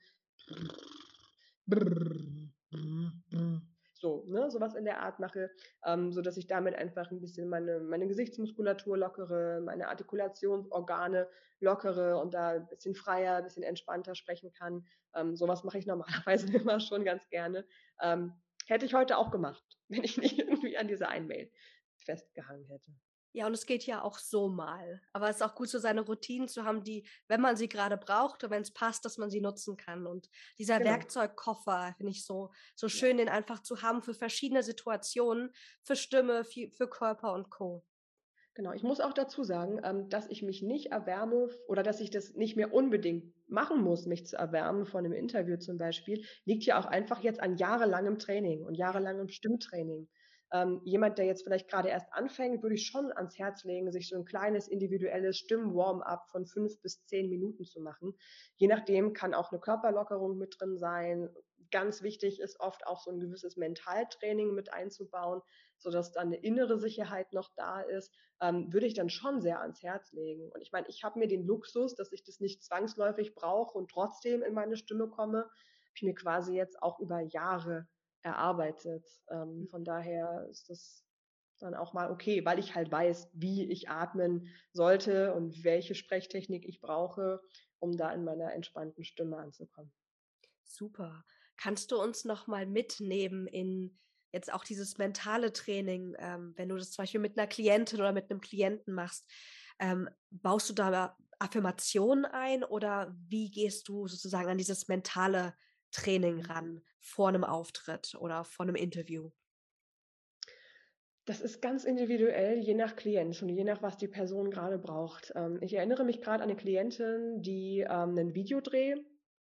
so, ne, sowas in der Art mache, ähm, so dass ich damit einfach ein bisschen meine, meine Gesichtsmuskulatur lockere, meine Artikulationsorgane lockere und da ein bisschen freier, ein bisschen entspannter sprechen kann. Ähm, sowas mache ich normalerweise immer schon ganz gerne. Ähm, hätte ich heute auch gemacht, wenn ich nicht irgendwie an dieser Einmail festgehangen hätte. Ja, und es geht ja auch so mal. Aber es ist auch gut, so seine Routinen zu haben, die, wenn man sie gerade braucht und wenn es passt, dass man sie nutzen kann. Und dieser Genau. Werkzeugkoffer finde ich so, so schön, den einfach zu haben für verschiedene Situationen, für Stimme, für, für Körper und Co. Genau, ich muss auch dazu sagen, ähm, dass ich mich nicht erwärme oder dass ich das nicht mehr unbedingt machen muss, mich zu erwärmen von einem Interview zum Beispiel, liegt ja auch einfach jetzt an jahrelangem Training und jahrelangem Stimmtraining. Ähm, jemand, der jetzt vielleicht gerade erst anfängt, würde ich schon ans Herz legen, sich so ein kleines individuelles Stimm-Warm-up von fünf bis zehn Minuten zu machen. Je nachdem kann auch eine Körperlockerung mit drin sein. Ganz wichtig ist oft auch so ein gewisses Mentaltraining mit einzubauen, sodass dann eine innere Sicherheit noch da ist ähm, würde ich dann schon sehr ans Herz legen. Und ich meine, ich habe mir den Luxus, dass ich das nicht zwangsläufig brauche und trotzdem in meine Stimme komme, habe ich mir quasi jetzt auch über Jahre erarbeitet. Ähm, von daher ist das dann auch mal okay, weil ich halt weiß, wie ich atmen sollte und welche Sprechtechnik ich brauche, um da in meiner entspannten Stimme anzukommen. Super. Kannst du uns noch mal mitnehmen in jetzt auch dieses mentale Training, ähm, wenn du das zum Beispiel mit einer Klientin oder mit einem Klienten machst, ähm, baust du da Affirmationen ein oder wie gehst du sozusagen an dieses mentale Training ran vor einem Auftritt oder vor einem Interview? Das ist ganz individuell, je nach Klient und je nach, was die Person gerade braucht. Ähm, ich erinnere mich gerade an eine Klientin, die ähm, 'nen Videodreh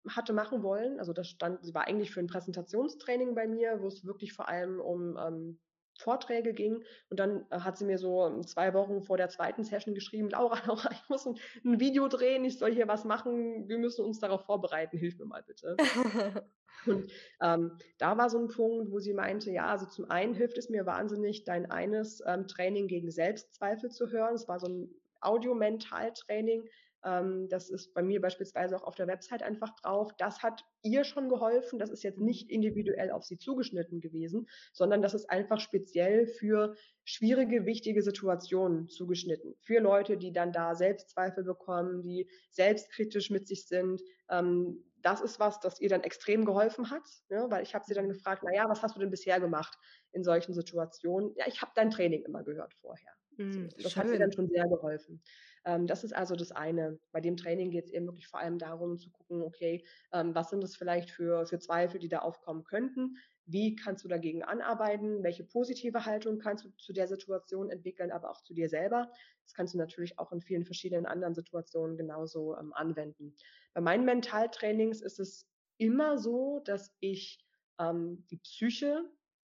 hatte machen wollen. Also das stand sie war eigentlich für ein Präsentationstraining bei mir, wo es wirklich vor allem um, ähm, Vorträge ging. Und dann, äh, hat sie mir so ähm, 2 Wochen vor der zweiten Session geschrieben: „Laura, Laura, ich muss ein 'n Video drehen, ich soll hier was machen. Wir müssen uns darauf vorbereiten. Hilf mir mal bitte.“ Und, ähm, da war so ein Punkt, wo sie meinte: „Ja, also zum einen hilft es mir wahnsinnig, dein eines, ähm, Training gegen Selbstzweifel zu hören.“ Es war so ein Audio-Mental-Training, ähm, das ist bei mir beispielsweise auch auf der Website einfach drauf. Das hat ihr schon geholfen. Das ist jetzt nicht individuell auf sie zugeschnitten gewesen, sondern das ist einfach speziell für schwierige, wichtige Situationen zugeschnitten. Für Leute, die dann da Selbstzweifel bekommen, die selbstkritisch mit sich sind. Ähm, das ist was, das ihr dann extrem geholfen hat, ne? weil ich habe sie dann gefragt, na ja, was hast du denn bisher gemacht in solchen Situationen? Ja, ich habe dein Training immer gehört vorher. So, Hm, das hat ihr dann schön. schon sehr geholfen. Ähm, das ist also das eine. Bei dem Training geht es eben wirklich vor allem darum zu gucken, okay, ähm, was sind das vielleicht für, für Zweifel, die da aufkommen könnten? Wie kannst du dagegen anarbeiten? Welche positive Haltung kannst du zu der Situation entwickeln, aber auch zu dir selber? Das kannst du natürlich auch in vielen verschiedenen anderen Situationen genauso ähm, anwenden. Bei meinen Mentaltrainings ist es immer so, dass ich ähm, die Psyche,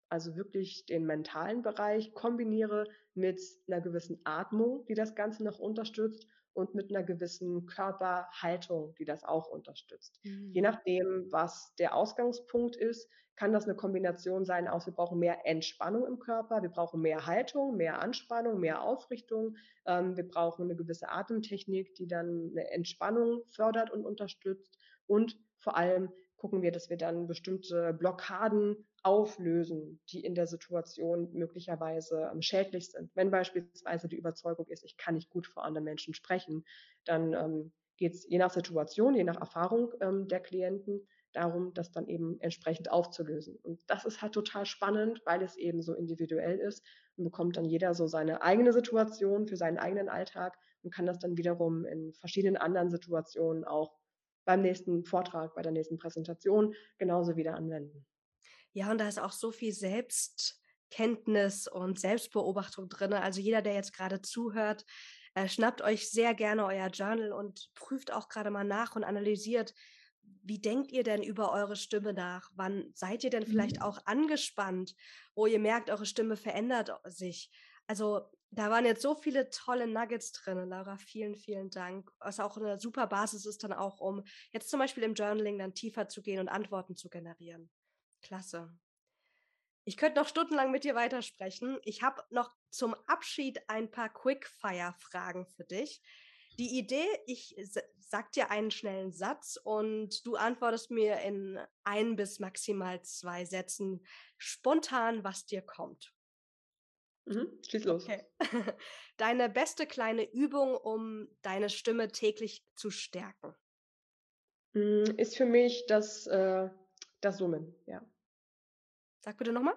also wirklich den mentalen Bereich, kombiniere mit einer gewissen Atmung, die das Ganze noch unterstützt und mit einer gewissen Körperhaltung, die das auch unterstützt. Je Mhm. nachdem, was der Ausgangspunkt ist, kann das eine Kombination sein aus, wir brauchen mehr Entspannung im Körper, wir brauchen mehr Haltung, mehr Anspannung, mehr Aufrichtung, ähm, wir brauchen eine gewisse Atemtechnik, die dann eine Entspannung fördert und unterstützt und vor allem gucken wir, dass wir dann bestimmte Blockaden auflösen, die in der Situation möglicherweise ähm, schädlich sind. Wenn beispielsweise die Überzeugung ist, ich kann nicht gut vor anderen Menschen sprechen, dann ähm, geht es je nach Situation, je nach Erfahrung ähm, der Klienten darum, das dann eben entsprechend aufzulösen. Und das ist halt total spannend, weil es eben so individuell ist und bekommt dann jeder so seine eigene Situation für seinen eigenen Alltag und kann das dann wiederum in verschiedenen anderen Situationen auch beim nächsten Vortrag, bei der nächsten Präsentation genauso wieder anwenden. Ja, und da ist auch so viel Selbstkenntnis und Selbstbeobachtung drinne. Also jeder, der jetzt gerade zuhört, äh, schnappt euch sehr gerne euer Journal und prüft auch gerade mal nach und analysiert, wie denkt ihr denn über eure Stimme nach? Wann seid ihr denn vielleicht Mhm. auch angespannt, wo ihr merkt, eure Stimme verändert sich? Also Da waren jetzt so viele tolle Nuggets drin, Laura. Vielen, vielen Dank. Was auch eine super Basis ist dann auch, um jetzt zum Beispiel im Journaling dann tiefer zu gehen und Antworten zu generieren. Klasse. Ich könnte noch stundenlang mit dir weitersprechen. Ich habe noch zum Abschied ein paar Quickfire-Fragen für dich. Die Idee, ich sag dir einen schnellen Satz und du antwortest mir in ein bis maximal zwei Sätzen spontan, was dir kommt. Mhm, schieß los. Okay. Deine beste kleine Übung, um deine Stimme täglich zu stärken? Hm, ist für mich das, äh, das Summen, ja. Sag bitte nochmal.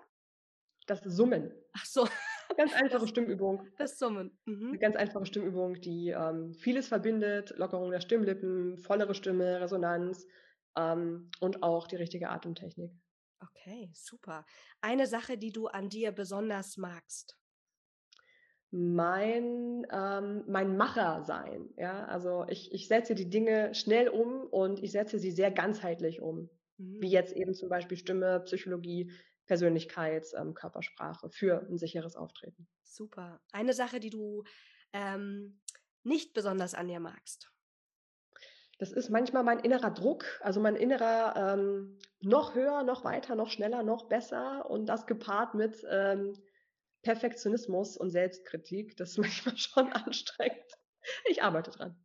Das Summen. Ach so. Ganz einfache das, Stimmübung. Das Summen. Mhm. Eine ganz einfache Stimmübung, die ähm, vieles verbindet. Lockerung der Stimmlippen, vollere Stimme, Resonanz ähm, und auch die richtige Atemtechnik. Okay, super. Eine Sache, die du an dir besonders magst? Mein, ähm, mein Macher sein. Ja? Also ich, ich setze die Dinge schnell um und ich setze sie sehr ganzheitlich um. Mhm. Wie jetzt eben zum Beispiel Stimme, Psychologie, Persönlichkeit, ähm, Körpersprache für ein sicheres Auftreten. Super. Eine Sache, die du ähm, nicht besonders an dir magst? Das ist manchmal mein innerer Druck, also mein innerer ähm, noch höher, noch weiter, noch schneller, noch besser und das gepaart mit ähm, Perfektionismus und Selbstkritik. Das ist manchmal schon anstrengend. Ich arbeite dran.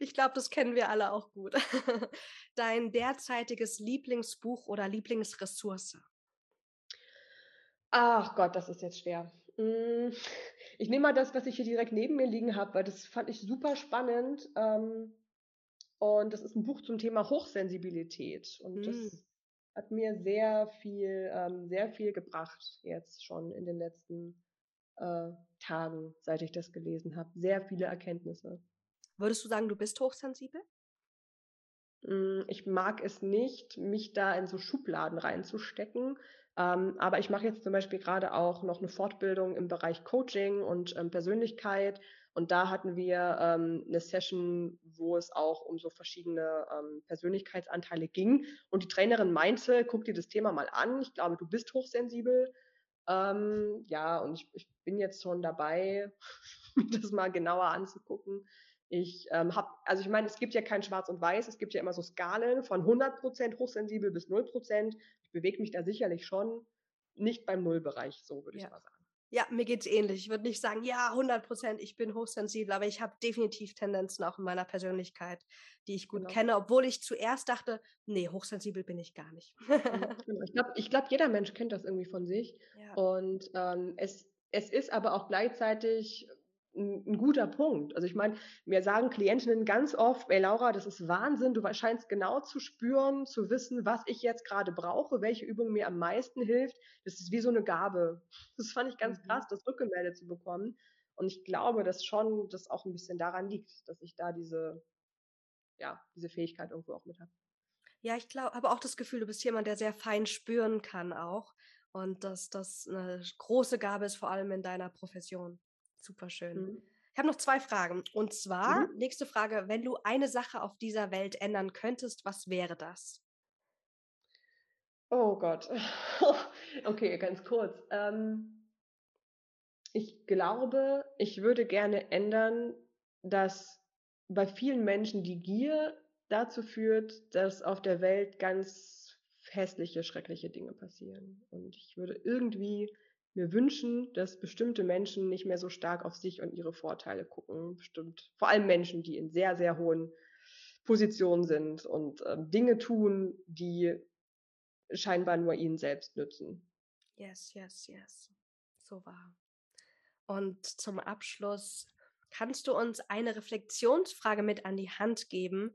Ich glaube, das kennen wir alle auch gut. Dein derzeitiges Lieblingsbuch oder Lieblingsressource? Ach Gott, das ist jetzt schwer. Hm, ich nehme mal das, was ich hier direkt neben mir liegen habe, weil das fand ich super spannend. Ähm, und das ist ein Buch zum Thema Hochsensibilität. Und das hm. hat mir sehr viel, ähm, sehr viel gebracht jetzt schon in den letzten äh, Tagen, seit ich das gelesen habe. Sehr viele Erkenntnisse. Würdest du sagen, du bist hochsensibel? Hm, ich mag es nicht, mich da in so Schubladen reinzustecken. Ähm, aber ich mache jetzt zum Beispiel gerade auch noch eine Fortbildung im Bereich Coaching und ähm, Persönlichkeit und da hatten wir ähm, eine Session, wo es auch um so verschiedene ähm, Persönlichkeitsanteile ging. Und die Trainerin meinte, guck dir das Thema mal an. Ich glaube, du bist hochsensibel. Ähm, ja, und ich, ich, bin jetzt schon dabei, das mal genauer anzugucken. Ich ähm, habe, also ich meine, es gibt ja kein Schwarz und Weiß, es gibt ja immer so Skalen von 100% hochsensibel bis 0%. Ich bewege mich da sicherlich schon nicht beim Nullbereich, so würde ja. ich mal sagen. Ja, mir geht's ähnlich. Ich würde nicht sagen, ja, 100 Prozent, ich bin hochsensibel, aber ich habe definitiv Tendenzen auch in meiner Persönlichkeit, die ich gut genau. kenne, obwohl ich zuerst dachte, nee, hochsensibel bin ich gar nicht. Genau. ich glaube, ich glaub, jeder Mensch kennt das irgendwie von sich. Ja. Und ähm, es, es ist aber auch gleichzeitig ein, ein guter Punkt. Also ich meine, mir sagen Klientinnen ganz oft, ey Laura, das ist Wahnsinn, du scheinst genau zu spüren, zu wissen, was ich jetzt gerade brauche, welche Übung mir am meisten hilft. Das ist wie so eine Gabe. Das fand ich ganz mhm. krass, das rückgemeldet zu bekommen. Und ich glaube, dass schon das auch ein bisschen daran liegt, dass ich da diese, ja, diese Fähigkeit irgendwo auch mit habe. Ja, ich glaube, habe auch das Gefühl, du bist jemand, der sehr fein spüren kann auch. Und dass das eine große Gabe ist, vor allem in deiner Profession. Super schön. Mhm. Ich habe noch zwei Fragen. Und zwar, mhm. nächste Frage, wenn du eine Sache auf dieser Welt ändern könntest, was wäre das? Oh Gott. okay, ganz kurz. Ähm, ich glaube, ich würde gerne ändern, dass bei vielen Menschen die Gier dazu führt, dass auf der Welt ganz hässliche, schreckliche Dinge passieren. Und ich würde irgendwie mir wünschen, dass bestimmte Menschen nicht mehr so stark auf sich und ihre Vorteile gucken. Bestimmt. Vor allem Menschen, die in sehr, sehr hohen Positionen sind und äh, Dinge tun, die scheinbar nur ihnen selbst nützen. Yes, yes, yes. So wahr. Und zum Abschluss, kannst du uns eine Reflexionsfrage mit an die Hand geben,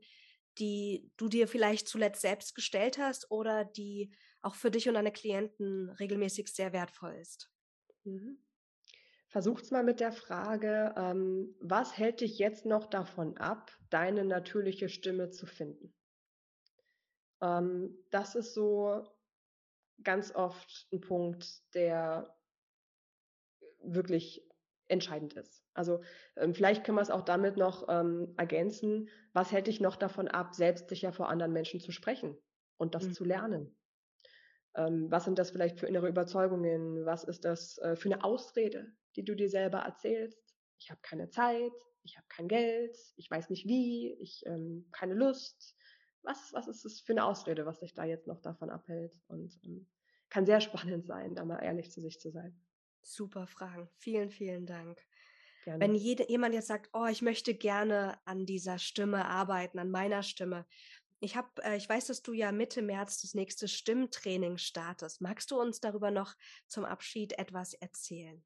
die du dir vielleicht zuletzt selbst gestellt hast oder die auch für dich und deine Klienten regelmäßig sehr wertvoll ist. Mhm. Versucht's mal mit der Frage, ähm, was hält dich jetzt noch davon ab, deine natürliche Stimme zu finden? Ähm, das ist so ganz oft ein Punkt, der wirklich entscheidend ist. Also ähm, vielleicht können wir es auch damit noch ähm, ergänzen, was hält dich noch davon ab, selbstsicher vor anderen Menschen zu sprechen und das mhm. zu lernen? Ähm, was sind das vielleicht für innere Überzeugungen? Was ist das äh, für eine Ausrede, die du dir selber erzählst? Ich habe keine Zeit, ich habe kein Geld, ich weiß nicht wie, ich ähm, keine Lust. Was, was ist das für eine Ausrede, was dich da jetzt noch davon abhält? Und ähm, kann sehr spannend sein, da mal ehrlich zu sich zu sein. Super Fragen. Vielen, vielen Dank. Gerne. Wenn jede, jemand jetzt sagt, oh, ich möchte gerne an dieser Stimme arbeiten, an meiner Stimme, ich habe, äh, ich weiß, dass du ja Mitte März das nächste Stimmtraining startest. Magst du uns darüber noch zum Abschied etwas erzählen?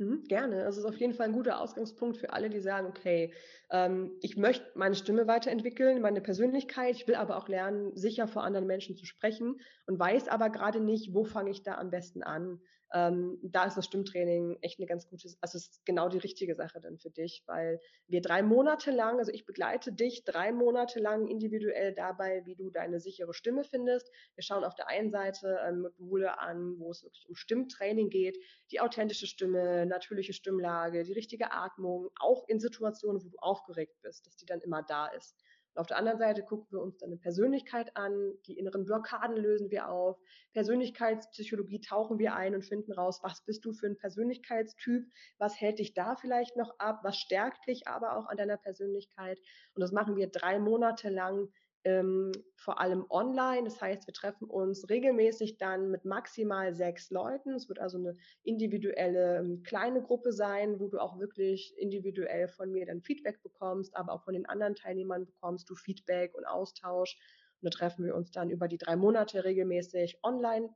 Mhm, gerne. Also es ist auf jeden Fall ein guter Ausgangspunkt für alle, die sagen, okay, ähm, ich möchte meine Stimme weiterentwickeln, meine Persönlichkeit, ich will aber auch lernen, sicher vor anderen Menschen zu sprechen und weiß aber gerade nicht, wo fange ich da am besten an ähm, da ist das Stimmtraining echt eine ganz gute, also es ist genau die richtige Sache dann für dich, weil wir drei Monate lang, also ich begleite dich drei Monate lang individuell dabei, wie du deine sichere Stimme findest. Wir schauen auf der einen Seite ähm, Module an, wo es wirklich um Stimmtraining geht, die authentische Stimme, natürliche Stimmlage, die richtige Atmung, auch in Situationen, wo du aufgeregt bist, dass die dann immer da ist. Auf der anderen Seite gucken wir uns dann eine Persönlichkeit an, die inneren Blockaden lösen wir auf, Persönlichkeitspsychologie tauchen wir ein und finden raus, was bist du für ein Persönlichkeitstyp, was hält dich da vielleicht noch ab, was stärkt dich aber auch an deiner Persönlichkeit. Und das machen wir drei Monate lang ähm, vor allem online. Das heißt, wir treffen uns regelmäßig dann mit maximal sechs Leuten. Es wird also eine individuelle ähm, kleine Gruppe sein, wo du auch wirklich individuell von mir dann Feedback bekommst, aber auch von den anderen Teilnehmern bekommst du Feedback und Austausch. Und da treffen wir uns dann über die drei Monate regelmäßig online.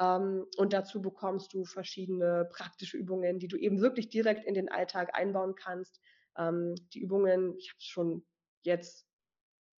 Ähm, und dazu bekommst du verschiedene praktische Übungen, die du eben wirklich direkt in den Alltag einbauen kannst. Ähm, die Übungen, ich habe es schon jetzt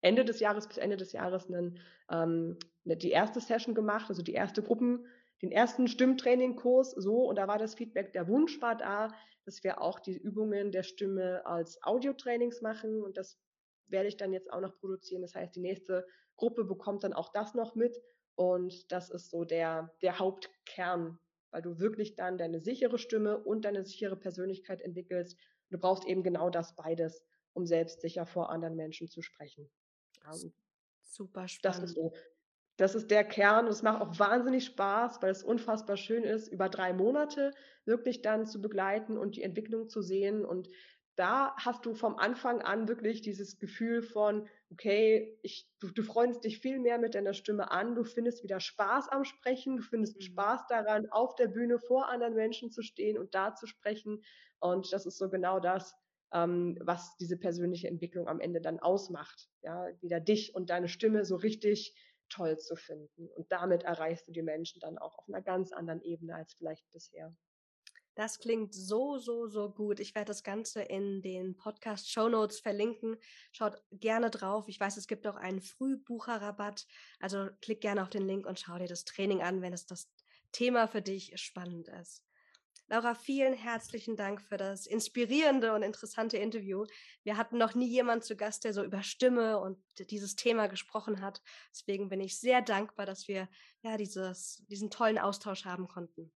Ende des Jahres bis Ende des Jahres einen, ähm, ne, die erste Session gemacht, also die erste Gruppen, den ersten Stimmtraining-Kurs so und da war das Feedback, der Wunsch war da, dass wir auch die Übungen der Stimme als Audio-Trainings machen und das werde ich dann jetzt auch noch produzieren. Das heißt, die nächste Gruppe bekommt dann auch das noch mit und das ist so der, der Hauptkern, weil du wirklich dann deine sichere Stimme und deine sichere Persönlichkeit entwickelst. Du brauchst eben genau das beides, um selbstsicher vor anderen Menschen zu sprechen. Super spannend. Das ist. Das ist der Kern. Es macht auch wahnsinnig Spaß, weil es unfassbar schön ist, über drei Monate wirklich dann zu begleiten und die Entwicklung zu sehen. Und da hast du vom Anfang an wirklich dieses Gefühl von, okay, ich, du, du freust dich viel mehr mit deiner Stimme an, du findest wieder Spaß am Sprechen, du findest mhm. Spaß daran, auf der Bühne vor anderen Menschen zu stehen und da zu sprechen. Und das ist so genau das, ähm, was diese persönliche Entwicklung am Ende dann ausmacht. Ja, wieder dich und deine Stimme so richtig toll zu finden. Und damit erreichst du die Menschen dann auch auf einer ganz anderen Ebene als vielleicht bisher. Das klingt so, so, so gut. Ich werde das Ganze in den Podcast Show Notes verlinken. Schaut gerne drauf. Ich weiß, es gibt auch einen Frühbucherrabatt. Also klick gerne auf den Link und schau dir das Training an, wenn es das Thema für dich spannend ist. Laura, vielen herzlichen Dank für das inspirierende und interessante Interview. Wir hatten noch nie jemanden zu Gast, der so über Stimme und dieses Thema gesprochen hat. Deswegen bin ich sehr dankbar, dass wir ja dieses, diesen tollen Austausch haben konnten.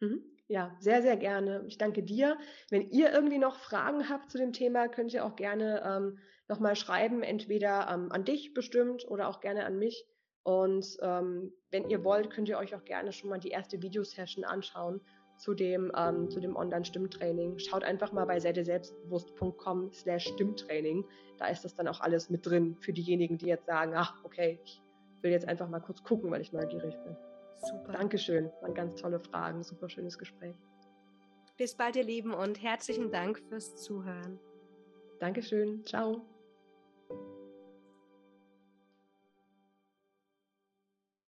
Mhm. Ja, sehr, sehr gerne. Ich danke dir. Wenn ihr irgendwie noch Fragen habt zu dem Thema, könnt ihr auch gerne ähm, nochmal schreiben, entweder ähm, an dich bestimmt oder auch gerne an mich. Und ähm, wenn ihr wollt, könnt ihr euch auch gerne schon mal die erste Videosession anschauen zu dem, ähm, zu dem Online-Stimmtraining. Schaut einfach mal bei selbstbewusst.com slash Stimmtraining. Da ist das dann auch alles mit drin für diejenigen, die jetzt sagen, ach, okay, ich will jetzt einfach mal kurz gucken, weil ich neugierig bin. Super. Dankeschön. Waren ganz tolle Fragen. Super schönes Gespräch. Bis bald, ihr Lieben, und herzlichen Dank fürs Zuhören. Dankeschön. Ciao.